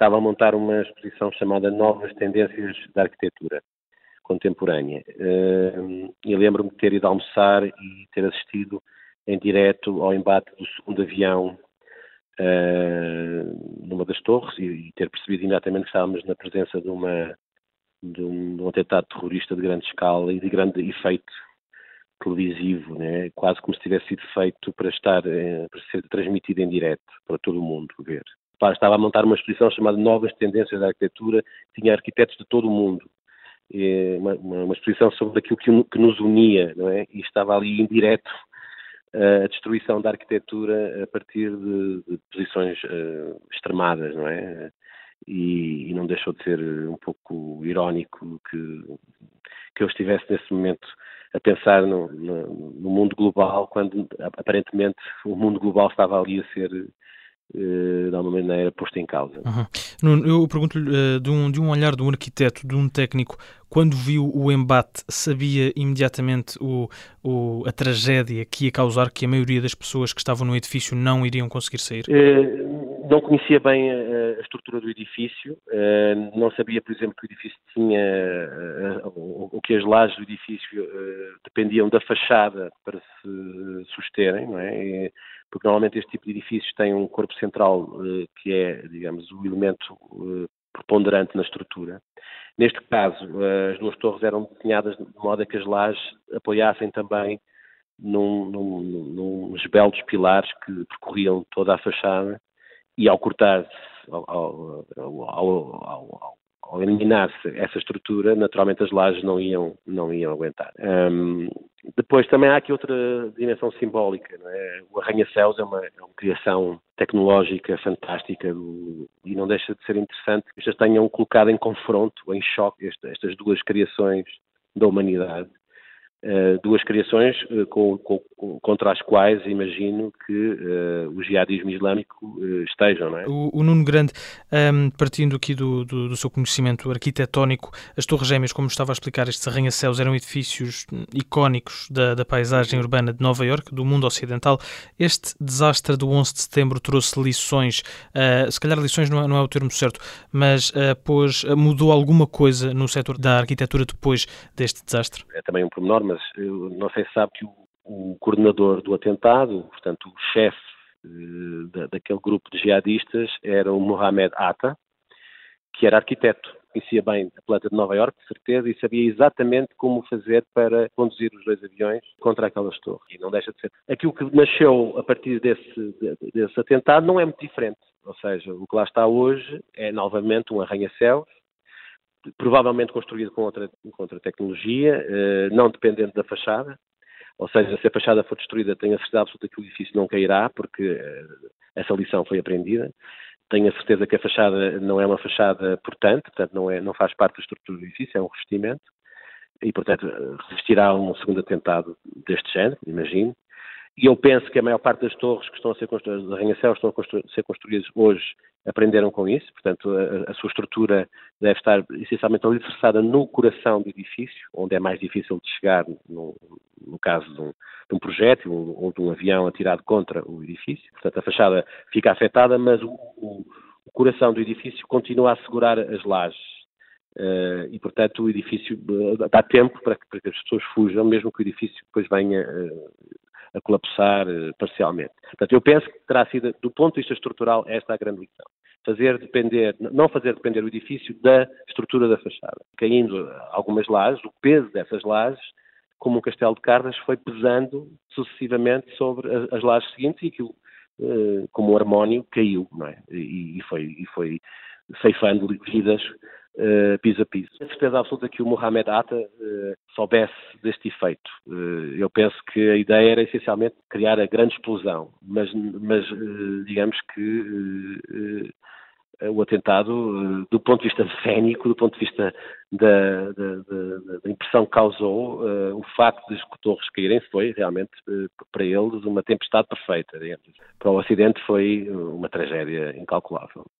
estava a montar uma exposição chamada Novas Tendências da Arquitetura Contemporânea. Uh, e lembro-me de ter ido almoçar e ter assistido em direto ao embate do segundo avião uh, numa das torres e, e, ter percebido imediatamente que estávamos na presença de, uma, de, um, de um atentado terrorista de grande escala e de grande efeito televisivo, né? quase como se tivesse sido feito para estar eh, para ser transmitido em direto para todo o mundo ver. Estava a montar uma exposição chamada Novas Tendências da Arquitetura, tinha arquitetos de todo o mundo. Uma, uma, exposição sobre aquilo que, que, nos unia, não é? E estava ali em direto a destruição da arquitetura a partir de, de posições uh, extremadas, não é? E, e, não deixou de ser um pouco irónico que, que eu estivesse nesse momento a pensar no, no, no mundo global, quando aparentemente o mundo global estava ali a ser eh, de alguma maneira posto em causa. Uhum. Eu pergunto-lhe uh, de, um, de um olhar de um arquiteto, de um técnico, quando viu o embate, sabia imediatamente o, o, a tragédia que ia causar, que a maioria das pessoas que estavam no edifício não iriam conseguir sair? Uh, não conhecia bem a, estrutura do edifício, não sabia, por exemplo, que o edifício tinha, o que as lajes do edifício dependiam da fachada para se susterem, não é? E, porque normalmente este tipo de edifícios tem um corpo central eh, que é, digamos, o elemento eh, preponderante na estrutura. Neste caso, as duas torres eram desenhadas de modo a que as lajes apoiassem também num, num, num, nos belos pilares que percorriam toda a fachada e ao cortar-se, ao, ao, ao, ao eliminar-se essa estrutura, naturalmente as lajes não iam, não iam aguentar. Um, depois também há aqui outra dimensão simbólica. É? O arranha-céus é uma, é uma, criação tecnológica fantástica do, e não deixa de ser interessante que estas tenham colocado em confronto, em choque, estas duas criações da humanidade Uh, duas criações uh, com, com, contra as quais imagino que uh, o jihadismo islâmico estejam. Não é? o, o Nuno Grande, um, ehm, partindo aqui do, do, do, seu conhecimento arquitetónico, as Torres Gêmeas, como estava a explicar, estes arranha-céus eram edifícios icónicos da, da paisagem urbana de Nova Iorque, do mundo ocidental. Este desastre do 11 de setembro trouxe lições, se calhar lições não é, não é, o termo certo, mas pôs, mudou alguma coisa no setor da arquitetura depois deste desastre? É também um pormenor, mas não sei se sabe que o, o coordenador do atentado, portanto, o chefe uh, da, daquele grupo de jihadistas era o Mohamed Atta, que era arquiteto, conhecia bem a planta de Nova Iorque, de certeza, e sabia exatamente como fazer para conduzir os dois aviões contra aquelas torres. E não deixa de ser. Aquilo que nasceu a partir desse, desse atentado não é muito diferente. Ou seja, o que lá está hoje é novamente um arranha-céus provavelmente construído com outra, com outra tecnologia, eh, não dependente da fachada, ou seja, se a fachada for destruída, tenho a certeza absoluta que o edifício não cairá, porque eh, essa lição foi aprendida. Tenho a certeza que a fachada não é uma fachada portante, portanto não, é, não faz parte da estrutura do edifício, é um revestimento, e portanto resistirá a um segundo atentado deste género, imagino. E eu penso que a maior parte das torres que estão a ser construídas, os arranha-céus estão a ser construídas hoje, aprenderam com isso, portanto, a, a, sua estrutura deve estar essencialmente alicerçada no coração do edifício, onde é mais difícil de chegar, no caso de um, de um projétil ou de um avião atirado contra o edifício. Portanto, a fachada fica afetada, mas o, o, coração do edifício continua a segurar as lajes. Uh, e, portanto, o edifício uh, dá tempo para que, para que, as pessoas fujam, mesmo que o edifício depois venha uh, a colapsar uh, parcialmente. Portanto, eu penso que terá sido, do ponto de vista estrutural, esta a grande lição. Fazer depender, não fazer depender o edifício da estrutura da fachada. Caindo algumas lajes, o peso dessas lajes, como um castelo de cartas, foi pesando sucessivamente sobre as, lajes seguintes e aquilo, uh, como um harmónio, caiu, não é? E, foi, e foi ceifando vidas uh, piso a piso. Tenho certeza absoluta que o Mohamed Atta uh, soubesse deste efeito. Eu penso que a ideia era essencialmente criar a grande explosão, mas, mas digamos que o atentado, do ponto de vista cénico, do ponto de vista da, da, da, da impressão que causou, o facto de as torres caírem foi realmente para eles uma tempestade perfeita. Digamos. Para o Ocidente foi uma tragédia incalculável.